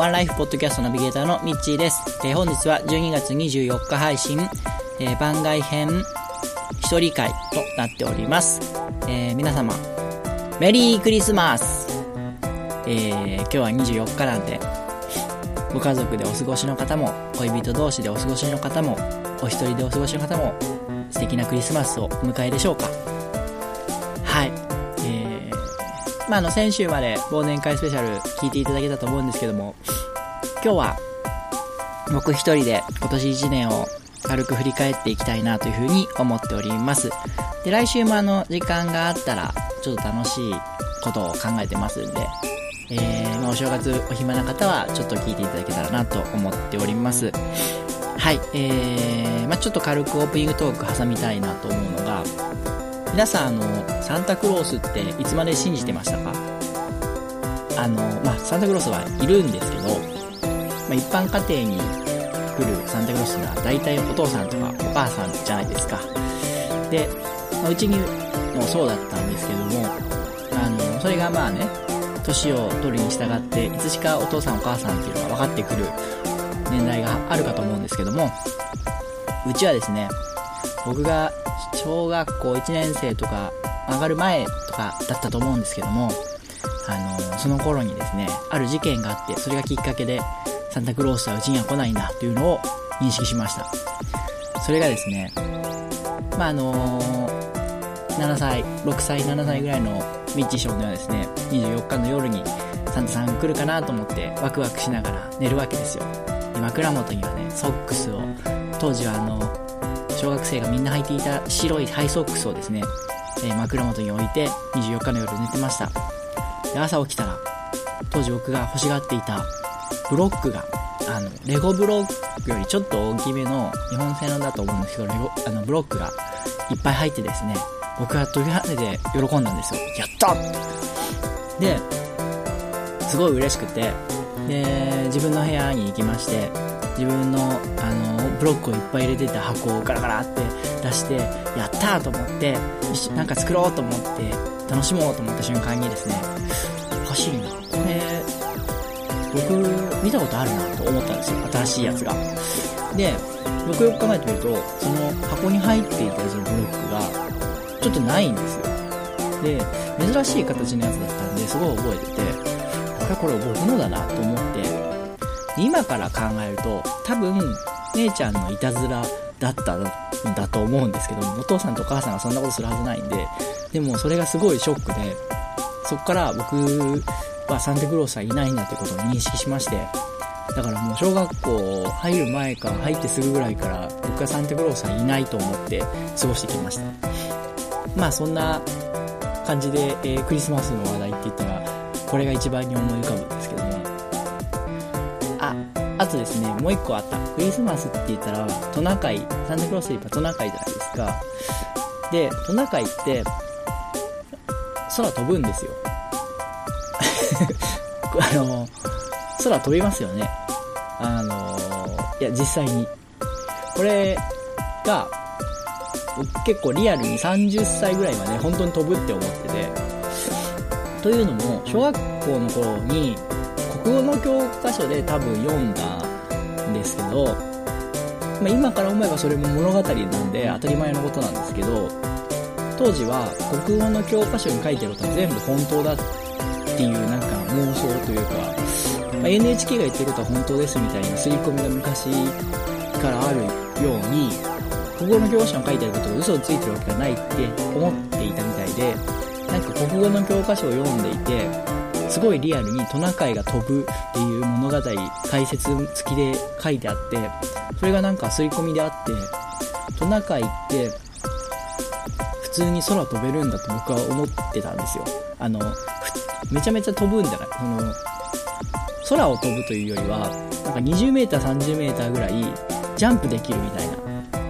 ワンライフポッドキャストナビゲーターのミッチーです。えー、本日は12月24日配信、えー、番外編一人会となっております。えー、皆様、メリークリスマスえー、今日は24日なんで、ご家族でお過ごしの方も、恋人同士でお過ごしの方も、お一人でお過ごしの方も、素敵なクリスマスをお迎えでしょうか。まあ、あの、先週まで忘年会スペシャル聞いていただけたと思うんですけども、今日は、僕一人で今年1年を軽く振り返っていきたいなというふうに思っております。で、来週もあの、時間があったら、ちょっと楽しいことを考えてますんで、えー、まあ、お正月お暇な方はちょっと聞いていただけたらなと思っております。はい、えー、まあ、ちょっと軽くオープニングトーク挟みたいなと思うのが、皆さんあの、サンタクロースっていつまで信じてましたか？あの、まあ、サンタクロースはいるんですけど、まあ、一般家庭に来るサンタクロースが大体お父さんとかお母さんじゃないですか。で、まあ、うちにもそうだったんですけども、あの、それがまあね、年を取るに従って、いつしかお父さんお母さんっていうのが分かってくる年代があるかと思うんですけども、うちはですね、僕が小学校1年生とか上がる前とかだったと思うんですけども、あの、その頃にですね、ある事件があって、それがきっかけで、サンタクロースはうちには来ないんだというのを認識しました。それがですね、まあ、あの7歳、6歳、7歳ぐらいのミッチー少年はですね、24日の夜にサンタさん来るかなと思ってワクワクしながら寝るわけですよ。で、枕元にはね、ソックスを、当時はあの、小学生がみんな履いていた白いハイソックスをですね、えー、枕元に置いて24日の夜寝てました。で、朝起きたら、当時僕が欲しがっていたブロックが、あの、レゴブロックよりちょっと大きめの日本製のだと思うんですけど、レゴ、あの、ブロックがいっぱい入ってですね、僕は飛び跳ねて喜んだんですよ。やったで、すごい嬉しくて、で、自分の部屋に行きまして、自分の、あの、ブロックをいっぱい入れてた箱をガラガラって出して、やったと思って、なんか作ろうと思って、楽しもうと思った瞬間にですね、おかしいな。これ、僕、見たことあるなと思ったんですよ。新しいやつが。で、よくよく考えてみると、その箱に入っていたそのブロックが、ちょっとないんですよ。で、珍しい形のやつだったんで、すごい覚えてて、これこれ僕のだなと思って、今から考えると、多分、姉ちゃんのいたずらだったんだと思うんですけどもお父さんとお母さんがそんなことするはずないんで、でもそれがすごいショックで、そっから僕はサンタクロースはいないんだってことを認識しまして、だからもう小学校入る前か入ってすぐぐらいから僕はサンタクロースはいないと思って過ごしてきました。まあそんな感じで、えー、クリスマスの話題って言ったら、これが一番に思い浮かぶんですけど。とですね、もう一個あった。クリスマスって言ったら、トナカイ、サンタクロースといえばトナカイじゃないですか。で、トナカイって、空飛ぶんですよ。あの、空飛びますよね。あの、いや、実際に。これが、結構リアルに30歳ぐらいまで本当に飛ぶって思ってて、というのも、小学校の頃に国語の教科書で多分読んだですけど、まあ、今から思えばそれも物語なんで当たり前のことなんですけど、当時は国語の教科書に書いてあることは全部本当だっていうなんか妄想というか、まあ、NHK が言ってることは本当ですみたいな刷り込みが昔からあるように、国語の教科書に書いてあることが嘘をついてるわけがないって思っていたみたいで、なんか国語の教科書を読んでいて、すごいリアルにトナカイが飛ぶっていう物語、解説付きで書いてあって、それがなんか刷り込みであって、トナカイって普通に空飛べるんだと僕は思ってたんですよ。あの、めちゃめちゃ飛ぶんじゃないその、空を飛ぶというよりは、なんか20メーター30メーターぐらいジャンプできるみたいな。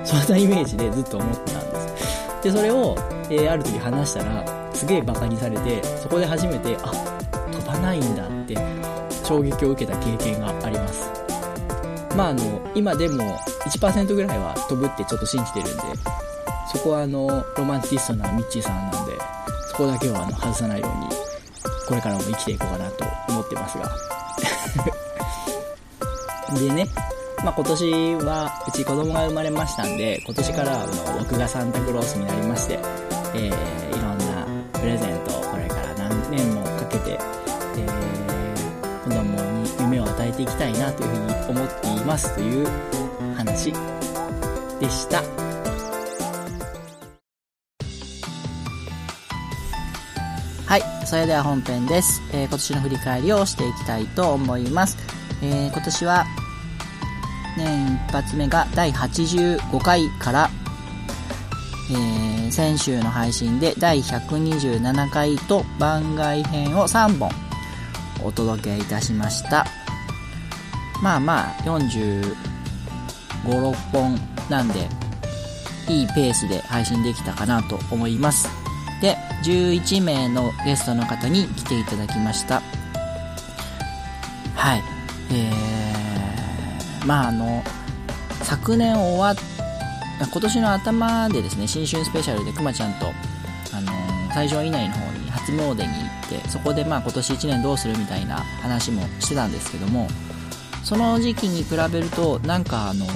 そんなイメージでずっと思ってたんです。で、それを、えー、ある時話したら、すげえバカにされて、そこで初めて、あ、ないんだって衝撃を受けた経験があります。まああの、今でも1%ぐらいは飛ぶってちょっと信じてるんで、そこはあの、ロマンティストなミッチーさんなんで、そこだけはあの、外さないように、これからも生きていこうかなと思ってますが。でね、まあ、今年はうち子供が生まれましたんで、今年からはもう僕がサンタクロースになりまして、えー、いろんなプレゼンたいなというふうに思っていますという話でした。はい。それでは本編です。えー、今年の振り返りをしていきたいと思います。えー、今年は、年一発目が第85回から、えー、先週の配信で第127回と番外編を3本お届けいたしました。まあまあ、45、6本なんで、いいペースで配信できたかなと思います。で11名のゲストの方に来ていただきましたはいえー、まああの昨年終わっ今年の頭でですね新春スペシャルでくまちゃんとあの最上以内の方に初詣に行ってそこでまあ今年1年どうするみたいな話もしてたんですけどもその時期に比べるとなんかあの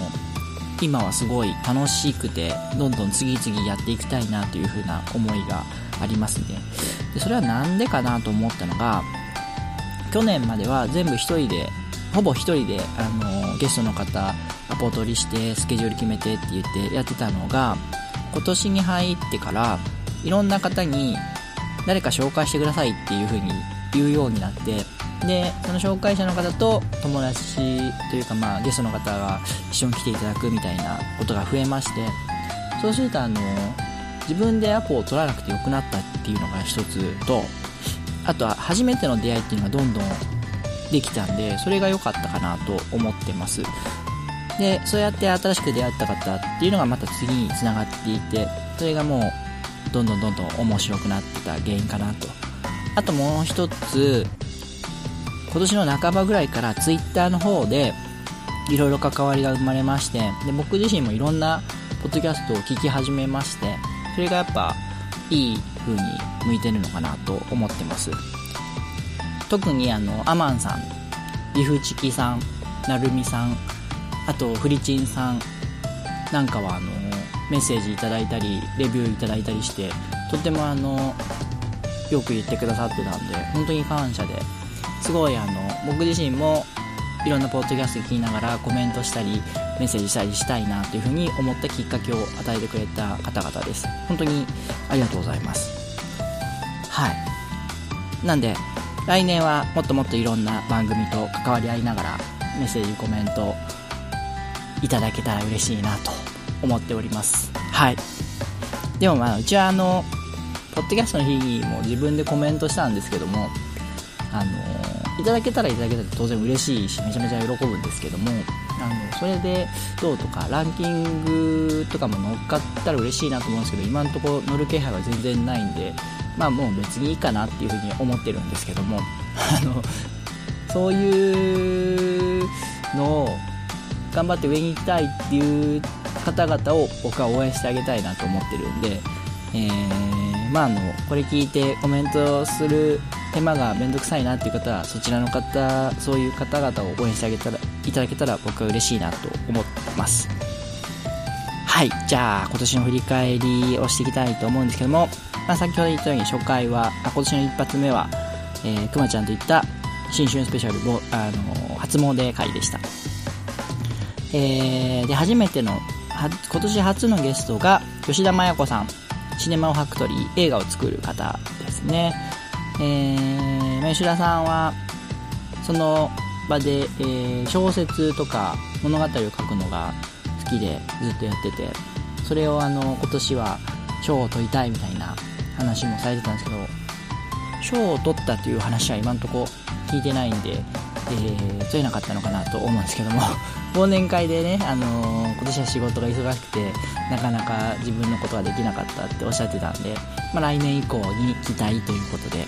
今はすごい楽しくてどんどん次々やっていきたいなという風な思いがありますね。でそれは何でかなと思ったのが去年までは全部1人でほぼ1人であのゲストの方アポ取りしてスケジュール決めてって言ってやってたのが今年に入ってからいろんな方に誰か紹介してくださいっていう風に言うようになってでその紹介者の方と友達というか、まあ、ゲストの方が一緒に来ていただくみたいなことが増えましてそうするとあの自分でアポを取らなくてよくなったっていうのが一つとあとは初めての出会いっていうのがどんどんできたんでそれが良かったかなと思ってます。でそうやって新しく出会った方っていうのがまた次につながっていてそれがもうどんどんどんどん面白くなってた原因かなと。あともう一つ今年の半ばぐらいから Twitter の方でいろいろ関わりが生まれましてで僕自身もいろんなポッドキャストを聞き始めましてそれがやっぱいい風に向いてるのかなと思ってます。特にあのアマンさんリフチキさんなるみさんあとフリチンさんなんかはあのメッセージいただいたりレビューいただいたりしてとてもあのよく言ってくださってたんで本当に感謝ですごいあの僕自身もいろんなポッドキャスト聞きながらコメントしたりメッセージしたりしたいなというふうに思ったきっかけを与えてくれた方々です。本当にありがとうございます。はい。なんで来年はもっともっといろんな番組と関わり合いながらメッセージコメントいただけたら嬉しいなと思っております。はい。でもまあうちはあのポッドキャストの日も自分でコメントしたんですけどもあのいただけたらいただけたら当然嬉しいしめちゃめちゃ喜ぶんですけどもあのそれでどうとかランキングとかも乗っかったら嬉しいなと思うんですけど今のところ乗る気配は全然ないんでまあもう別にいいかなっていうふうに思ってるんですけども あのそういうのを頑張って上に行きたいっていう方々を僕は応援してあげたいなと思ってるんで、えー、まああのこれ聞いてコメントする手間がめんどくさいなっていう方はそちらの方そういう方々を応援してあげたらいただけたら僕は嬉しいなと思ってます。はい。じゃあ今年の振り返りをしていきたいと思うんですけども、まあ、先ほど言ったように初回は、あ、今年の一発目は、えー、くまちゃんといった新春スペシャル、あの初詣会でした、えー、で初めての今年初のゲストが吉田麻也子さんシネマオファクトリー映画を作る方ですね。えー、吉田さんはその場で、えー、小説とか物語を書くのが好きでずっとやっててそれをあの今年は賞を取りたいみたいな話もされてたんですけど賞を取ったという話は今のとこ聞いてないんで、えー、取れなかったのかなと思うんですけども 忘年会でね、あのー、今年は仕事が忙しくてなかなか自分のことができなかったっておっしゃってたんで、まあ、来年以降に期待ということで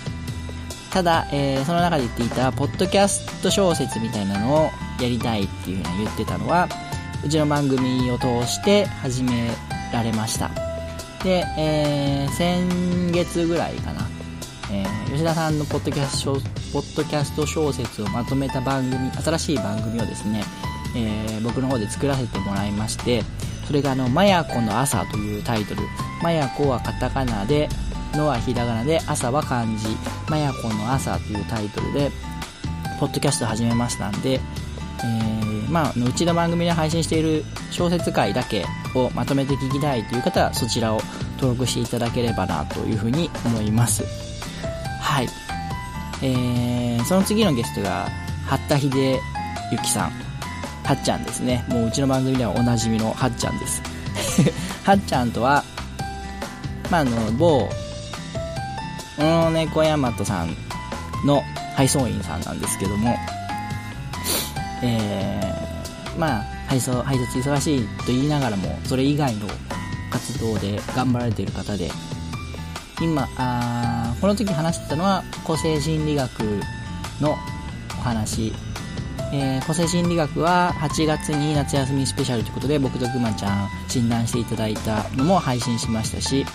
ただ、えー、その中で言っていたポッドキャスト小説みたいなのをやりたいっていうふうに言ってたのはうちの番組を通して始められました。で、えー、先月ぐらいかな、えー、吉田さんのポッドキャストポッドキャスト小説をまとめた番組新しい番組をですねえー、僕の方で作らせてもらいましてそれがあの「まやこの朝」というタイトル「まやこ」はカタカナで「の」はひらがなで「朝」は漢字「まやこの朝」というタイトルでポッドキャスト始めましたんで、えー、まあ、うちの番組で配信している小説会だけをまとめて聞きたいという方はそちらを登録していただければなというふうに思います。はい。えー、その次のゲストが八田秀幸さん。はっちゃんですね。もううちの番組ではおなじみのはっちゃんです。はっちゃんとはまあ、あの某小野猫大和さんの配送員さんなんですけどもえー、まあ配送配達忙しいと言いながらもそれ以外の活動で頑張られている方で今あこの時話してたのは個性心理学のお話、えー、個性心理学は8月に夏休みスペシャルということで僕とくまちゃん診断していただいたのも配信しましたし、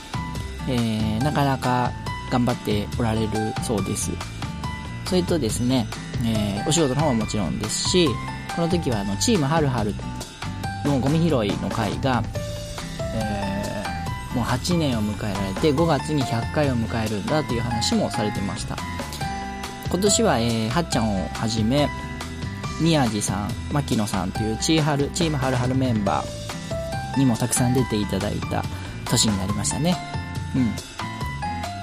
えー、なかなか頑張っておられるそうです。それとですね、えー、お仕事の方ももちろんですしこの時はあのチームはるはるのゴミ拾いの会が、えー、もう8年を迎えられて5月に100回を迎えるんだという話もされてました。今年は、えー、はっちゃんをはじめ宮地さん牧野さんというチーハルチームはるはるメンバーにもたくさん出ていただいた年になりましたね。うん。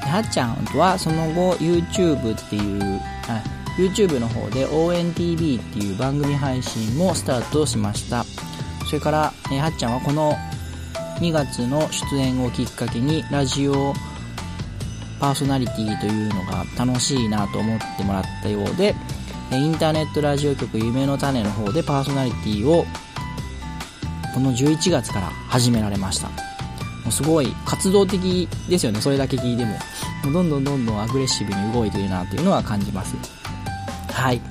はっちゃんとはその後 YouTube っていうあ YouTube の方で ONTV っていう番組配信もスタートしました。それから、えはっちゃんはこの2月の出演をきっかけにラジオパーソナリティというのが楽しいなと思ってもらったようでインターネットラジオ局夢の種の方でパーソナリティをこの11月から始められました。もうすごい活動的ですよねそれだけ聞いても。どんどんどんどんアグレッシブに動いているなというのは感じますはい。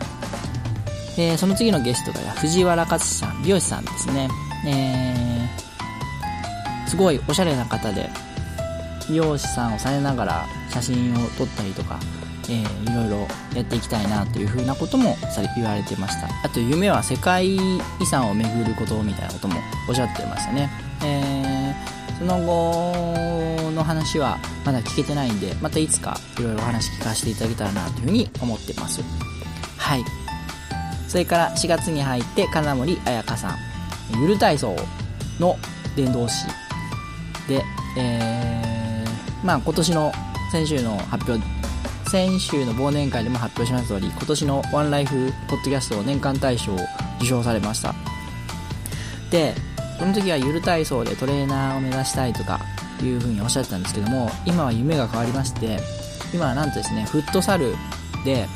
えー、その次のゲストが藤原勝さん、美容師さんですね。えー、すごいおしゃれな方で、美容師さんをされながら写真を撮ったりとか、えー、いろいろやっていきたいなというふうなこともさ言われてました。あと夢は世界遺産を巡ることみたいなこともおっしゃってましたね。えー、その後の話はまだ聞けてないんで、またいつかいろいろお話聞かせていただけたらなというふうに思ってます。はい。それから4月に入って金森彩香さん、ゆる体操の伝道師で、えー、まあ今年の先週の発表、先週の忘年会でも発表しました通り、今年のワンライフポッドキャスト年間大賞を受賞されました。で、その時はゆる体操でトレーナーを目指したいとかいうふうにおっしゃってたんですけども、今は夢が変わりまして、今はなんとですね、フットサルで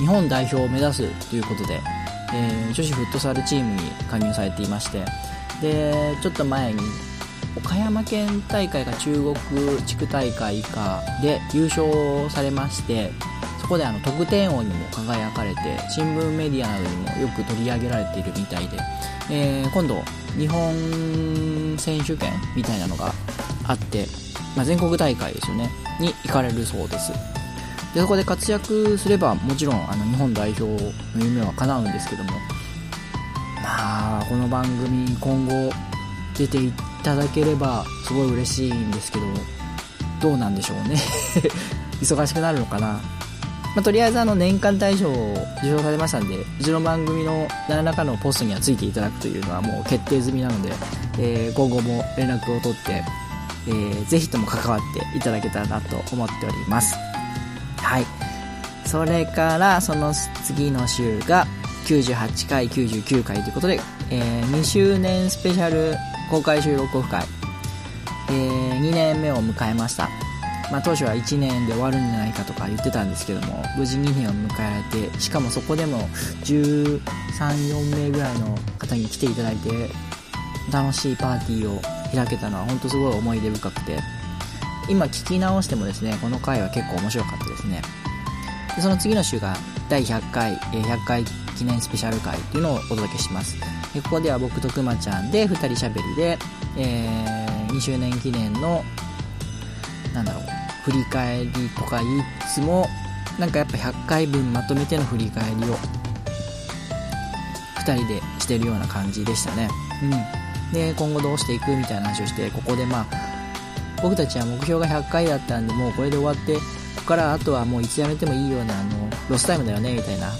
日本代表を目指すということで、えー、女子フットサルチームに加入されていましてでちょっと前に岡山県大会か中国地区大会かで優勝されましてこであの得点王にも輝かれて新聞メディアなどにもよく取り上げられているみたいで、えー、今度日本選手権みたいなのがあって、まあ、全国大会ですよねに行かれるそうです。でそこで活躍すればもちろんあの日本代表の夢は叶うんですけどもまあこの番組今後出ていただければすごい嬉しいんですけどどうなんでしょうね 忙しくなるのかな、まあ、とりあえずあの年間大賞を受賞されましたんでうちの番組の何らかのポストにはついていただくというのはもう決定済みなので、えー、今後も連絡を取って、えー、ぜひとも関わっていただけたらなと思っております。はい。それからその次の週が98回99回ということで、えー、2周年スペシャル公開収録オフ会、えー、2年目を迎えました。まあ、当初は1年で終わるんじゃないかとか言ってたんですけども無事2年を迎えられてしかもそこでも134名ぐらいの方に来ていただいて楽しいパーティーを開けたのは本当すごい思い出深くて今聞き直してもですね、この回は結構面白かったですね。でその次の週が第100回、100回記念スペシャル回っていうのをお届けします。でここでは僕とくまちゃんで2人喋りで、えー、2周年記念の、なんだろう、振り返りとか言いつつも、なんかやっぱ100回分まとめての振り返りを2人でしてるような感じでしたね。うん。で、今後どうしていくみたいな話をして、ここでまあ、僕たちは目標が100回だったんで、もうこれで終わって、ここからあとはもういつやめてもいいような、あの、ロスタイムだよね、みたいな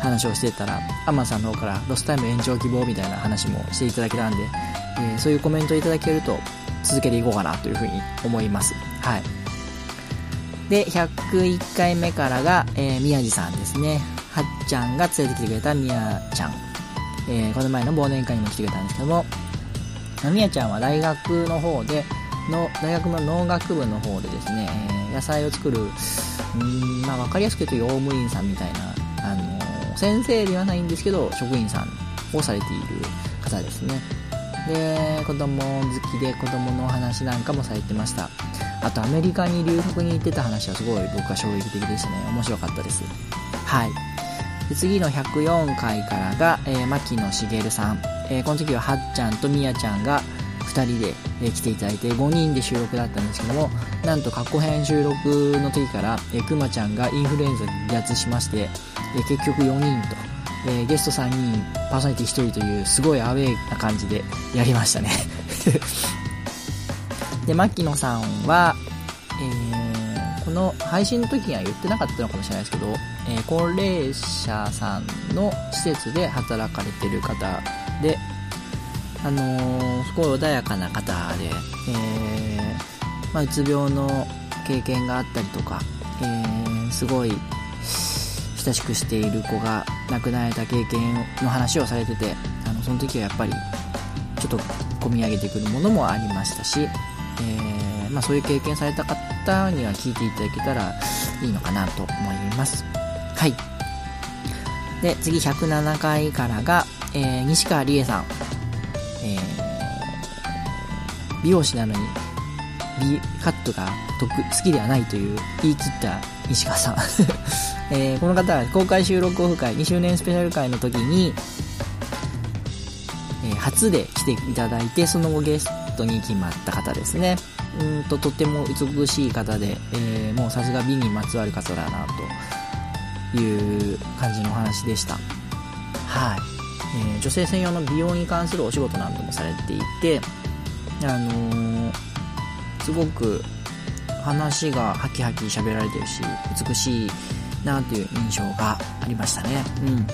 話をしてたら、アンマンさんの方からロスタイム延長希望みたいな話もしていただけたんで、えー、そういうコメントいただけると続けていこうかなというふうに思います。はい。で、101回目からが、えー、宮地さんですね。はっちゃんが連れてきてくれたみやちゃん。えー、この前の忘年会にも来てくれたんですけども、みやちゃんは大学の方で、の、大学の農学部の方でですね、えー、野菜を作る、うん、まあわかりやすく言うと用務員さんみたいな、あのー、先生ではないんですけど、職員さんをされている方ですね。で、子供好きで子供のお話なんかもされてました。あとアメリカに留学に行ってた話はすごい僕は衝撃的でしたね。面白かったです。はい。で次の104回からが、えー、牧野茂さん。えー、この時ははっちゃんとみやちゃんが2人で、え、来ていただいて5人で収録だったんですけども、なんと過去編収録の時から、え、くまちゃんがインフルエンザ離脱しまして、え、結局4人と、え、ゲスト3人、パーソナリティ1人というすごいアウェーな感じでやりましたねで、牧野さんは、えー、この配信の時には言ってなかったのかもしれないですけど、えー、高齢者さんの施設で働かれてる方で、あのー、すごい穏やかな方で、えー、まあ、うつ病の経験があったりとか、えー、すごい親しくしている子が亡くなられた経験の話をされてて、あのその時はやっぱりちょっと込み上げてくるものもありましたし、えー、まあ、そういう経験された方には聞いていただけたらいいのかなと思います。はい。で、次107回からが、えー、西川理恵さん。えー、美容師なのに、美カットが得好きではないという言い切った西川さん。えー、この方は公開収録オフ会2周年スペシャル会の時に、え、初で来ていただいて、その後ゲストに決まった方ですね。うんと、とっても美しい方で、えー、もうさすが美にまつわる方だな、という感じのお話でした。はい。えー、女性専用の美容に関するお仕事などもされていて、あのー、すごく話がハキハキ喋られてるし、美しいなという印象がありましたね。うん。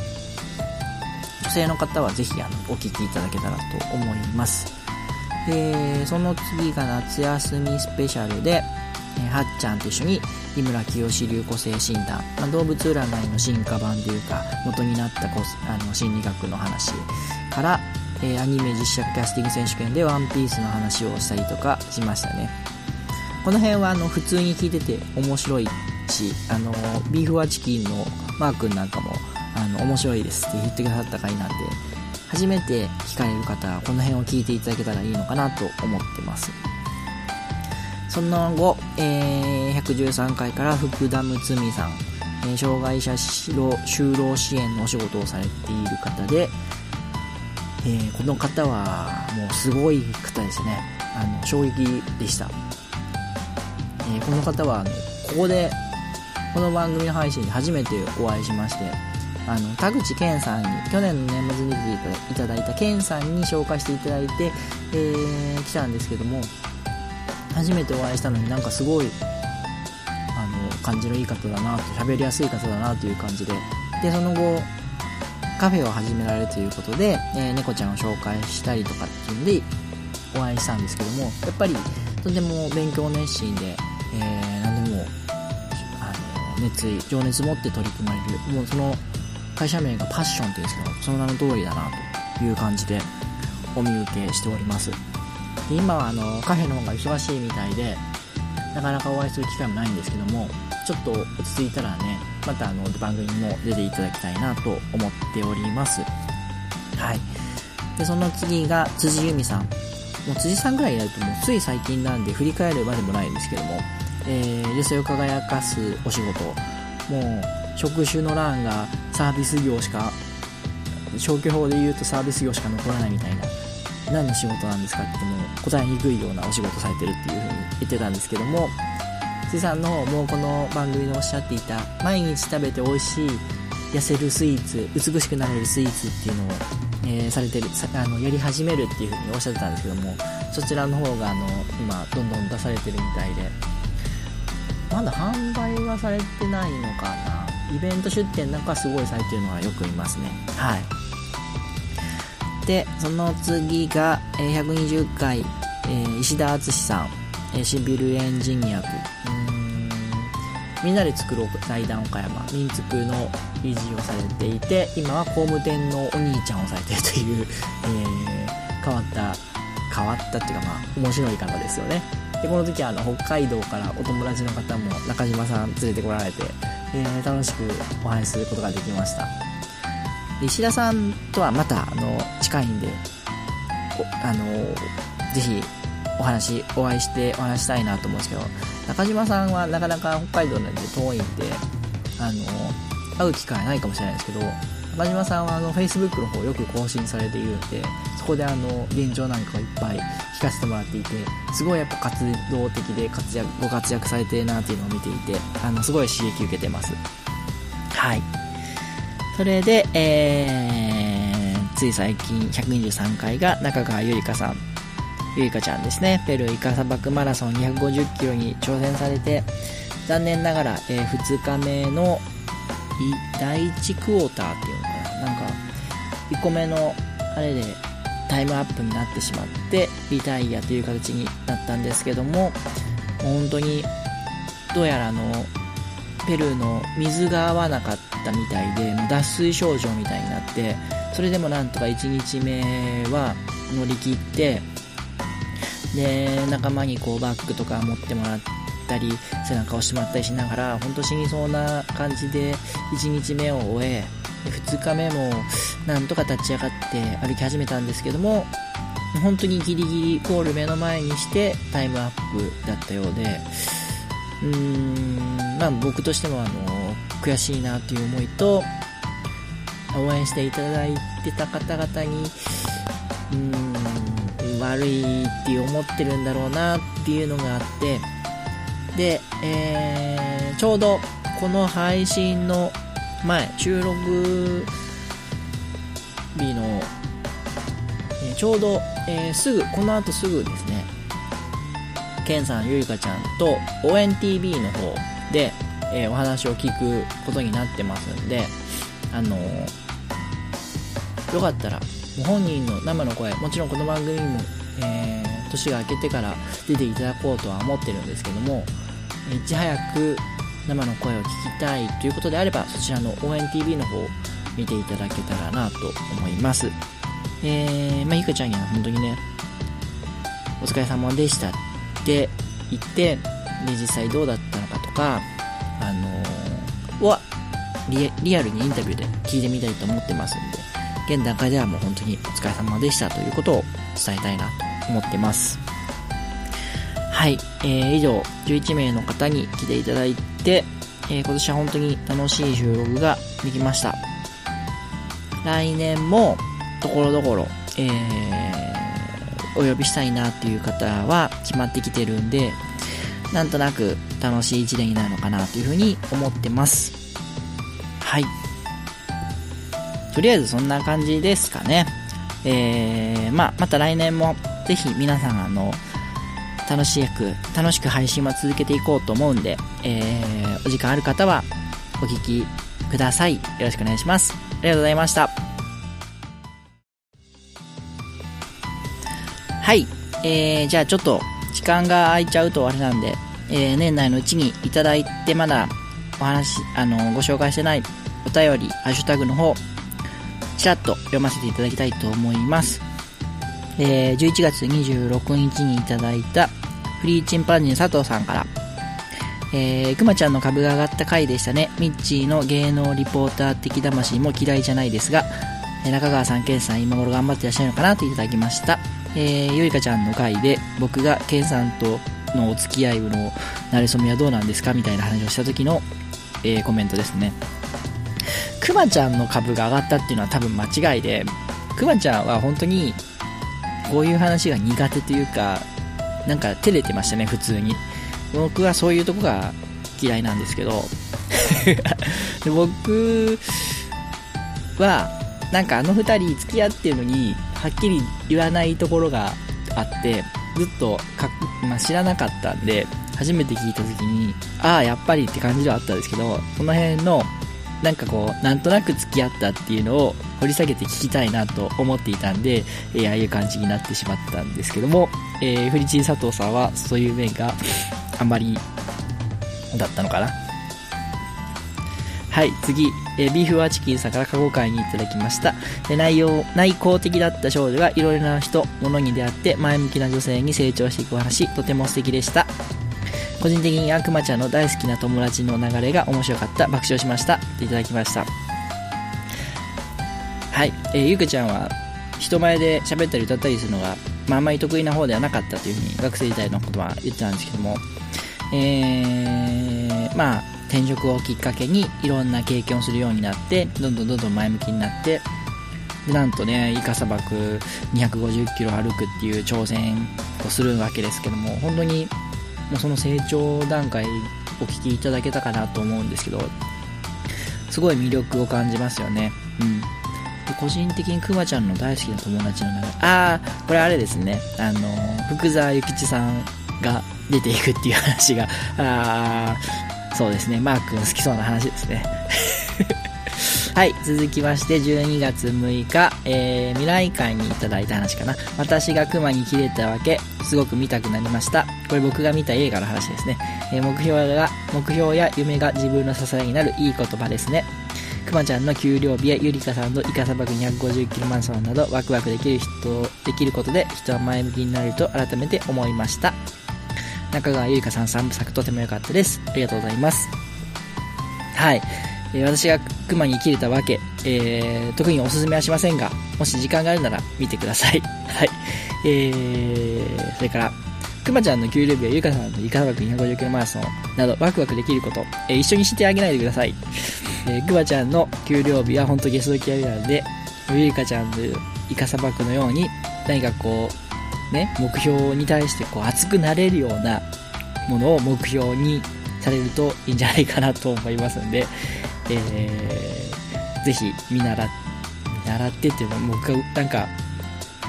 女性の方はぜひあのお聴きいただけたらと思います。で、その次が夏休みスペシャルで、えー、はっちゃんと一緒に井村清流個性診断、まあ、動物占いの進化版というか元になったあの心理学の話から、えー、アニメ実写キャスティング選手権でワンピースの話をしたりとかしましたね。この辺はあの普通に聞いてて面白いしあのビーフワチキンのマー君なんかもあの面白いですって言ってくださった回なんで初めて聞かれる方はこの辺を聞いていただけたらいいのかなと思ってます。その後、えー、113回から福田睦美さん、えー、障害者就労支援のお仕事をされている方で、えー、この方はもうすごい方ですね。あの衝撃でした、えこの方はねここでこの番組の配信に初めてお会いしまして、あの、田口健さんに、去年の年末に出ていただいた健さんに紹介していただいて、えー、来たんですけども、初めてお会いしたのになんかすごい、あの、感じのいい方だなと、喋りやすい方だなという感じで、で、その後、カフェを始められるということで、えー、猫ちゃんを紹介したりとかっていうんで、お会いしたんですけども、やっぱり、とても勉強熱心で、えー、何でも熱意情熱持って取り組まれる。もうその会社名がパッションっていうんですけどその名の通りだなという感じでお見受けしております。で今はあのカフェの方が忙しいみたいでなかなかお会いする機会もないんですけどもちょっと落ち着いたらねまたあの番組にも出ていただきたいなと思っております。はい。でその次が辻由美さん。もう辻さんぐらいやるともうつい最近なんで振り返るまでもないんですけどもえー、女性を輝かすお仕事。もう職種の欄がサービス業しか消去法で言うとサービス業しか残らないみたいな何の仕事なんですかって言っても答えにくいようなお仕事されてるっていう風に言ってたんですけども辻さんの方もこの番組でおっしゃっていた毎日食べて美味しい痩せるスイーツ美しくなれるスイーツっていうのを、えー、されてるあのやり始めるっていう風におっしゃってたんですけどもそちらの方があの今どんどん出されてるみたいでまだ販売はされてないのかなイベント出店なんかすごいされてるのはよくいますね。はい。でその次が、120回、え、石田敦さん、え、シビルエンジニア部。みんなで作ろう財団岡山。民族の維持をされていて今は工務店のお兄ちゃんをされているという、えー、変わった変わったっていうかまあ面白い方ですよね。でこの時はあの北海道からお友達の方も中島さん連れてこられて、えー、楽しくお話しすることができました。石田さんとはまたあの近いんであのぜひお話お会いしてお話したいなと思うんですけど中島さんはなかなか北海道なんで遠いんであの会う機会ないかもしれないですけど中島さんはあの Facebook の方よく更新されているんでそこであの現状なんかをいっぱい聞かせてもらっていてすごいやっぱ活動的で活躍ご活躍されてるなっていうのを見ていてあのすごい刺激受けてます。はい。それで、えー、つい最近123回が中川ゆりかさんゆりかちゃんですね。ペルーイカ砂漠マラソン250キロに挑戦されて残念ながら、えー、2日目の第1クォーターっていうのかな。なんか1個目のあれでタイムアップになってしまってリタイアという形になったんですけども本当にどうやらあのペルーの水が合わなかったみたいで脱水症状みたいになってそれでもなんとか1日目は乗り切ってで仲間にこうバッグとか持ってもらったり背中を押してもらったりしながら本当死にそうな感じで1日目を終え2日目もなんとか立ち上がって歩き始めたんですけども本当にギリギリゴール目の前にしてタイムアップだったようでうーんまあ僕としてもあの悔しいなという思いと応援していただいてた方々にうーん悪いって思ってるんだろうなっていうのがあってで、えー、ちょうどこの配信の前、収録日の、え、ちょうど、えー、すぐ、この後すぐですね、ケンさん、ゆいかちゃんと応援 TV の方で、えー、お話を聞くことになってますんで、あのよかったら、ご本人の生の声、もちろんこの番組も、え年が明けてから出ていただこうとは思ってるんですけども、いち早く生の声を聞きたいということであれば、そちらの応援 TV の方を見ていただけたらなと思います。えー、まあ、ゆかちゃんには本当にね、お疲れ様でしたって言って、で、実際どうだったのかとか、あのー、はリ、リアルにインタビューで聞いてみたいと思ってますんで、現段階ではもう本当にお疲れ様でしたということを伝えたいなと思ってます。はい、えー、以上、11名の方に来ていただいて、えー、今年は本当に楽しい収録ができました。来年も、ところどころ、えー、お呼びしたいなっていう方は決まってきてるんで、なんとなく楽しい一年になるのかなというふうに思ってます。はい。とりあえずそんな感じですかね。えー、まあ、また来年もぜひ皆さんあの、楽しく、楽しく配信は続けていこうと思うんで、えー、お時間ある方はお聞きください。よろしくお願いします。ありがとうございました。はい。えー、じゃあちょっと時間が空いちゃうとあれなんで、えー、年内のうちにいただいてまだお話、あの、ご紹介してないお便り、ハッシュタグの方、ちらっと読ませていただきたいと思います。えー、11月26日にいただいたフリーチンパンジン佐藤さんから、えー、くまちゃんの株が上がった回でしたね。ミッチーの芸能リポーター的魂も嫌いじゃないですが、え、中川さん、ケンさん、今頃頑張ってらっしゃるのかなといただきました。えー、ゆいかちゃんの回で、僕がケンさんとのお付き合いの馴れ初めはどうなんですかみたいな話をした時の、えー、コメントですね。くまちゃんの株が上がったっていうのは多分間違いで、くまちゃんは本当にこういう話が苦手というか、なんか照れてましたね、普通に。僕はそういうとこが嫌いなんですけど で僕は、なんかあの二人付き合ってるのに、はっきり言わないところがあって、ずっとか、まあ、知らなかったんで、初めて聞いた時に、ああ、やっぱりって感じではあったんですけど、その辺の、なんかこう、なんとなく付き合ったっていうのを掘り下げて聞きたいなと思っていたんで、えー、ああいう感じになってしまったんですけども、えー、フリチン佐藤さんはそういう面があんまりだったのかな。はい、次、えー、ビーフワチキンさんから過去回にいただきました。で内容、内向的だった少女がいろいろな人、物に出会って前向きな女性に成長していく話、とても素敵でした。個人的に悪魔ちゃんの大好きな友達の流れが面白かった、爆笑しました。といただきました。えー、ゆくちゃんは人前で喋ったり歌ったりするのが、まあ、あんまり得意な方ではなかったというふうに学生時代のことは言ってたんですけども、えー、まあ、転職をきっかけにいろんな経験をするようになって、どんどんどんどん前向きになって、でなんとね、イカ砂漠250キロ歩くっていう挑戦をするわけですけども、本当にもうその成長段階お聞きいただけたかなと思うんですけど、すごい魅力を感じますよね。うん。で個人的にくまちゃんの大好きな友達の名前、あー、これあれですね。あの、福沢諭吉さんが出ていくっていう話が、あー、そうですね。マー君好きそうな話ですね。はい、続きまして12月6日、えー、未来会にいただいた話かな。私が熊に切れたわけ、すごく見たくなりました。これ僕が見た映画の話ですね。えー、目標が、目標や夢が自分の支えになるいい言葉ですね。くまちゃんの給料日やゆりかさんのイカ砂漠250キロマンションなどワクワクできる人、できることで人は前向きになると改めて思いました。中川ゆりかさん3部作とても良かったです。ありがとうございます。はい。え、私がクマに切れたわけ、えー、特におすすめはしませんが、もし時間があるなら見てください。はい。えー、それから、くまちゃんの給料日やゆかさんのイカ砂漠250キロマラソンなどワクワクできること、えー、一緒にしてあげないでください。えー、くまちゃんの給料日は本当ゲスト気合いなんで、ゆかちゃんのイカ砂漠のように何かこう、ね、目標に対してこう熱くなれるようなものを目標にされるといいんじゃないかなと思いますんで、えー、ぜひ見習っ見習ってっていうのは僕がなんか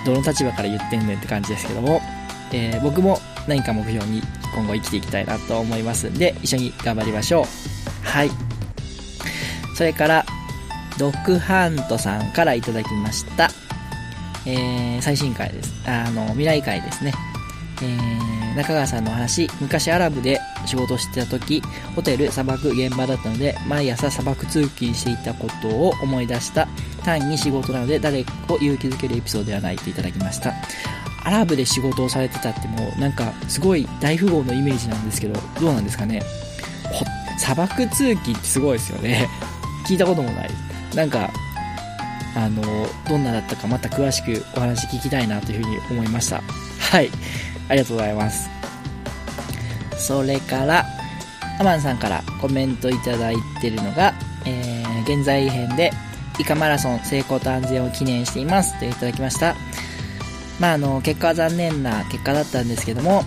どの立場から言ってんねんって感じですけども、えー、僕も何か目標に今後生きていきたいなと思いますんで一緒に頑張りましょう。はい。それからドッグハントさんからいただきました、えー、最新回です。あの未来回ですね。えー、中川さんの話、昔アラブで仕事してた時、ホテル、砂漠、現場だったので、毎朝砂漠通勤していたことを思い出した、単に仕事なので誰を勇気づけるエピソードではないといただきました。アラブで仕事をされてたってもう、なんか、すごい大富豪のイメージなんですけど、どうなんですかね。砂漠通勤ってすごいですよね。聞いたこともない。なんか、あの、どんなだったかまた詳しくお話聞きたいなというふうに思いました。はい。ありがとうございます。それから、アマンさんからコメントいただいてるのが、えー、現在編で、イカマラソン成功と安全を記念していますといただきました。まあ、あの、結果は残念な結果だったんですけども、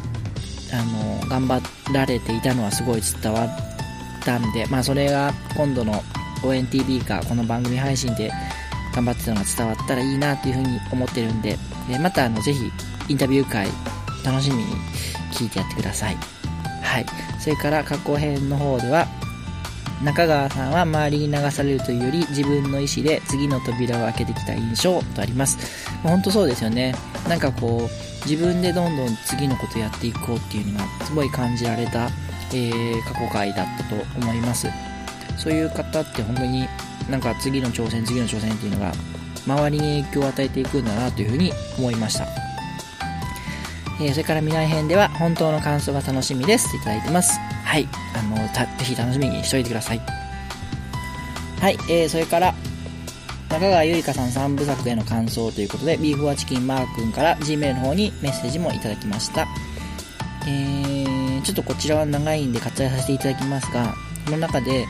あの、頑張られていたのはすごい伝わったんで、まあ、それが今度の ONTV か、この番組配信で頑張ってたのが伝わったらいいなというふうに思ってるんで、えまた、あの、ぜひ、インタビュー会楽しみに聞いてやってください。はい。それから過去編の方では、中川さんは周りに流されるというより自分の意思で次の扉を開けてきた印象とあります。ほんとそうですよね。なんかこう、自分でどんどん次のことやっていこうっていうのがすごい感じられた、えー、過去回だったと思います。そういう方って本当になんか次の挑戦次の挑戦っていうのが周りに影響を与えていくんだなというふうに思いました。えー、それから未来編では本当の感想が楽しみですいただいてます。はい。あの、た、ぜひ楽しみにしといてください。はい。えー、それから、中川ゆりかさん3部作への感想ということで、ビーフはチキンマー君から Gmail の方にメッセージもいただきました。えー、ちょっとこちらは長いんで割愛させていただきますが、この中で、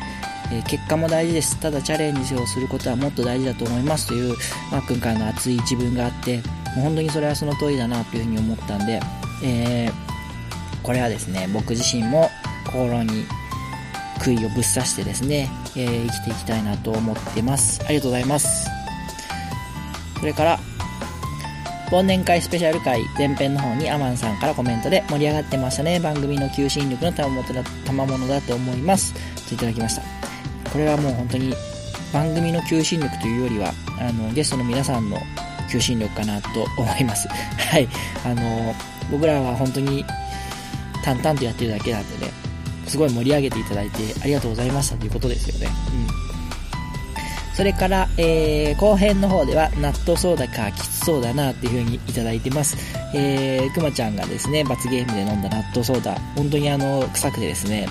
え、結果も大事です。ただチャレンジをすることはもっと大事だと思いますという、マー君からの熱い一文があって、もう本当にそれはその通りだなというふうに思ったんで、えー、これはですね、僕自身も心に杭をぶっ刺してですね、えー、生きていきたいなと思ってます。ありがとうございます。それから、忘年会スペシャル会前編の方にアマンさんからコメントで盛り上がってましたね。番組の求心力の賜物だ賜物だと思います。といただきました。これはもう本当に番組の求心力というよりは、あの、ゲストの皆さんの求心力かなと思います。はい。あの、僕らは本当に淡々とやってるだけなんでね、すごい盛り上げていただいてありがとうございましたということですよね。うん。それから、えー、後編の方では、納豆ソーダかきつそうだなっていう風にいただいてます。えー、くまちゃんがですね、罰ゲームで飲んだ納豆ソーダ、本当にあの、臭くてですね、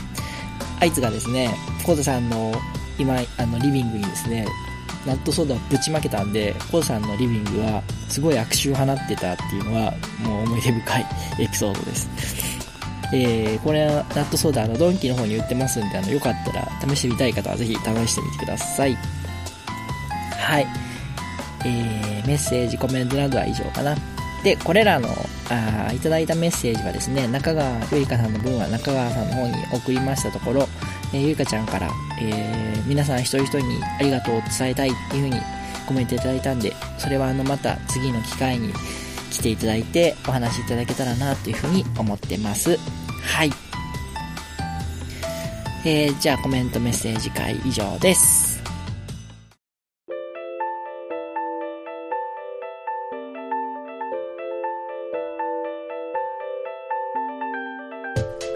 あいつがですね、コードさんの今、あの、リビングにですね、納豆ソーダをぶちまけたんで、コードさんのリビングは、すごい悪臭を放ってたっていうのは、もう思い出深いエピソードです。えー、これは納豆ソーダ、あの、ドンキの方に売ってますんで、あの、よかったら試してみたい方はぜひ試してみてください。はい。えー、メッセージ、コメントなどは以上かな。で、これらの、あいただいたメッセージはですね、中川ゆいかさんの分は中川さんの方に送りましたところ、えー、ゆいかちゃんから、えー、皆さん一人一人にありがとうを伝えたいっていう風にコメントいただいたんで、それはあの、また次の機会に来ていただいてお話しいただけたらなという風に思ってます。はい。えー、じゃあコメントメッセージ会以上です。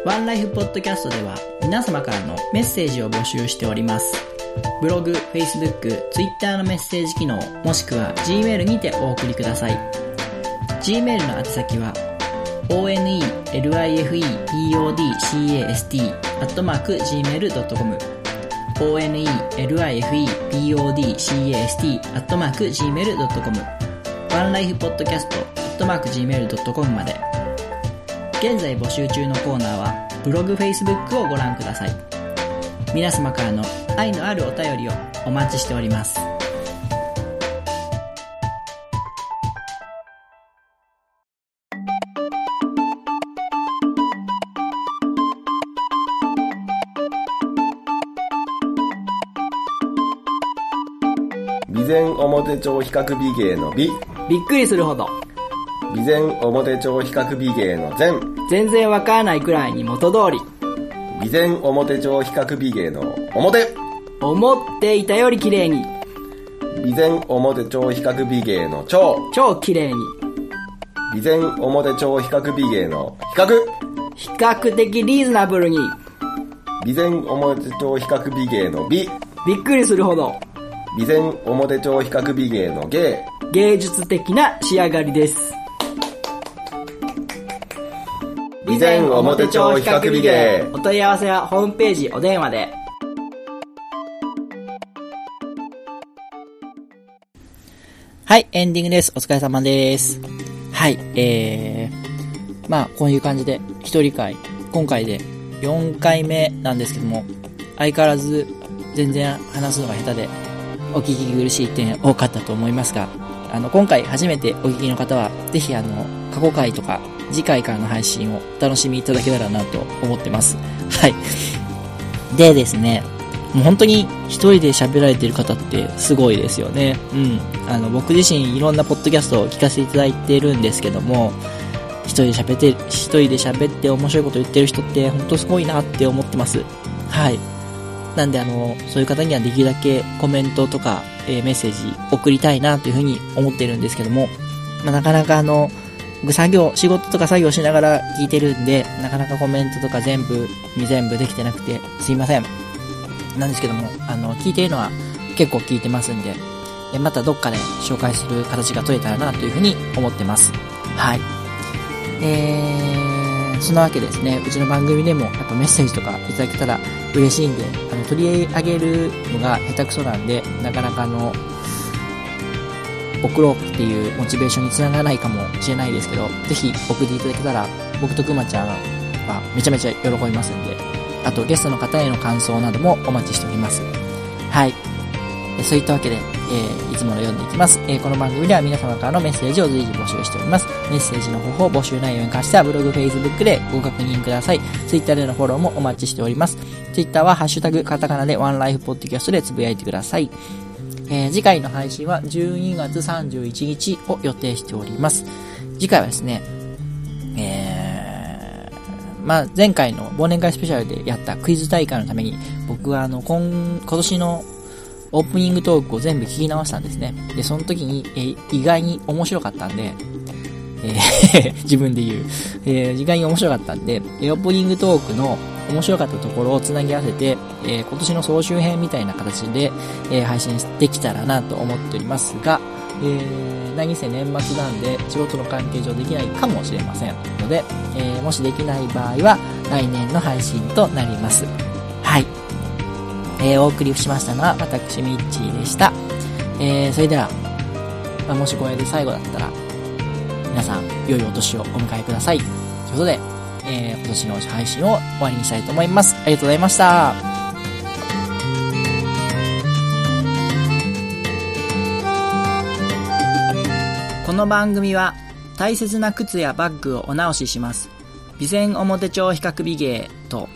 ワンライフポッドキャストでは皆様からのメッセージを募集しております。ブログ、Facebook、Twitter のメッセージ機能、もしくは Gmail にてお送りください。Gmail の宛先は onelifepodcast.gmail.com onelifepodcast.gmail.com ワンライフポッドキャスト .gmail.com まで現在募集中のコーナーはブログ Facebook をご覧ください皆様からの愛のあるお便りをお待ちしております表町比較美芸の美。びっくりするほど。備前表町比較美芸の前全然わからないくらいに元通り。備前表町比較美芸の表。思っていたより綺麗に。備前表町比較美芸の超超綺麗に。備前表町比較美芸の比較。比較的リーズナブルに。備前表町比較美芸の美。びっくりするほど備前表町比較美芸の芸。芸術的な仕上がりです。備前表町比較美芸。お問い合わせはホームページお電話で。はい、エンディングです。お疲れ様です。はい、えー、まあ、こういう感じで、一人会、今回で4回目なんですけども、相変わらず全然話すのが下手で、お聞き苦しい点多かったと思いますが、あの、今回初めてお聞きの方は、ぜひあの、過去回とか次回からの配信をお楽しみいただけたらなと思ってます。はい。でですね、もう本当に一人で喋られてる方ってすごいですよね。うん。あの、僕自身いろんなポッドキャストを聞かせていただいてるんですけども、一人で喋って、一人で喋って面白いこと言ってる人って本当すごいなって思ってます。はい。なんであの、そういう方にはできるだけコメントとか、えー、メッセージ送りたいなというふうに思ってるんですけども、まあ、なかなかあの、僕作業、仕事とか作業しながら聞いてるんで、なかなかコメントとか全部、全部できてなくて、すいません。なんですけども、あの、聞いてるのは結構聞いてますんで、またどっかで紹介する形が取れたらなというふうに思ってます。はい。えー、そんなわけですね、うちの番組でもやっぱメッセージとかいただけたら嬉しいんで、あの、取り上げるのが下手くそなんで、なかなかあの、送ろうっていうモチベーションにつながらないかもしれないですけど、ぜひ送っていただけたら、僕とくまちゃんはめちゃめちゃ喜びますんで、あとゲストの方への感想などもお待ちしております。はい。そういったわけで、ー、いつもの読んでいきます。えー、この番組では皆様からのメッセージを随時募集しております。メッセージの方法、募集内容に関してはブログ、Facebook でご確認ください。Twitter でのフォローもお待ちしております。Twitter はハッシュタグ、カタカナでワンライフポッドキャストでつぶやいてください。えー、次回の配信は12月31日を予定しております。次回はですね、えー、まあ、前回の忘年会スペシャルでやったクイズ大会のために、僕はあの、今、今年のオープニングトークを全部聞き直したんですね。で、その時に、えー、意外に面白かったんで、えー 自分で言う、えー、意外に面白かったんで、オープニングトークの面白かったところをつなぎ合わせて、えー、今年の総集編みたいな形で、えー、配信できたらなと思っておりますが、えー、何せ年末なんで仕事の関係上できないかもしれませんので、えー、もしできない場合は来年の配信となります。はい。えー、お送りしましたのは私ミッチーでした。えー、それでは、まあ、もしこれで最後だったら、皆さん、良いお年をお迎えください。ということで、えー、今年の配信を終わりにしたいと思います。ありがとうございました。この番組は大切な靴やバッグをお直しします。備前表帳比較美芸と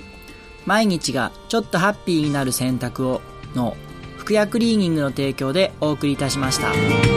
毎日がちょっとハッピーになる選択をの服薬クリーニングの提供でお送りいたしました。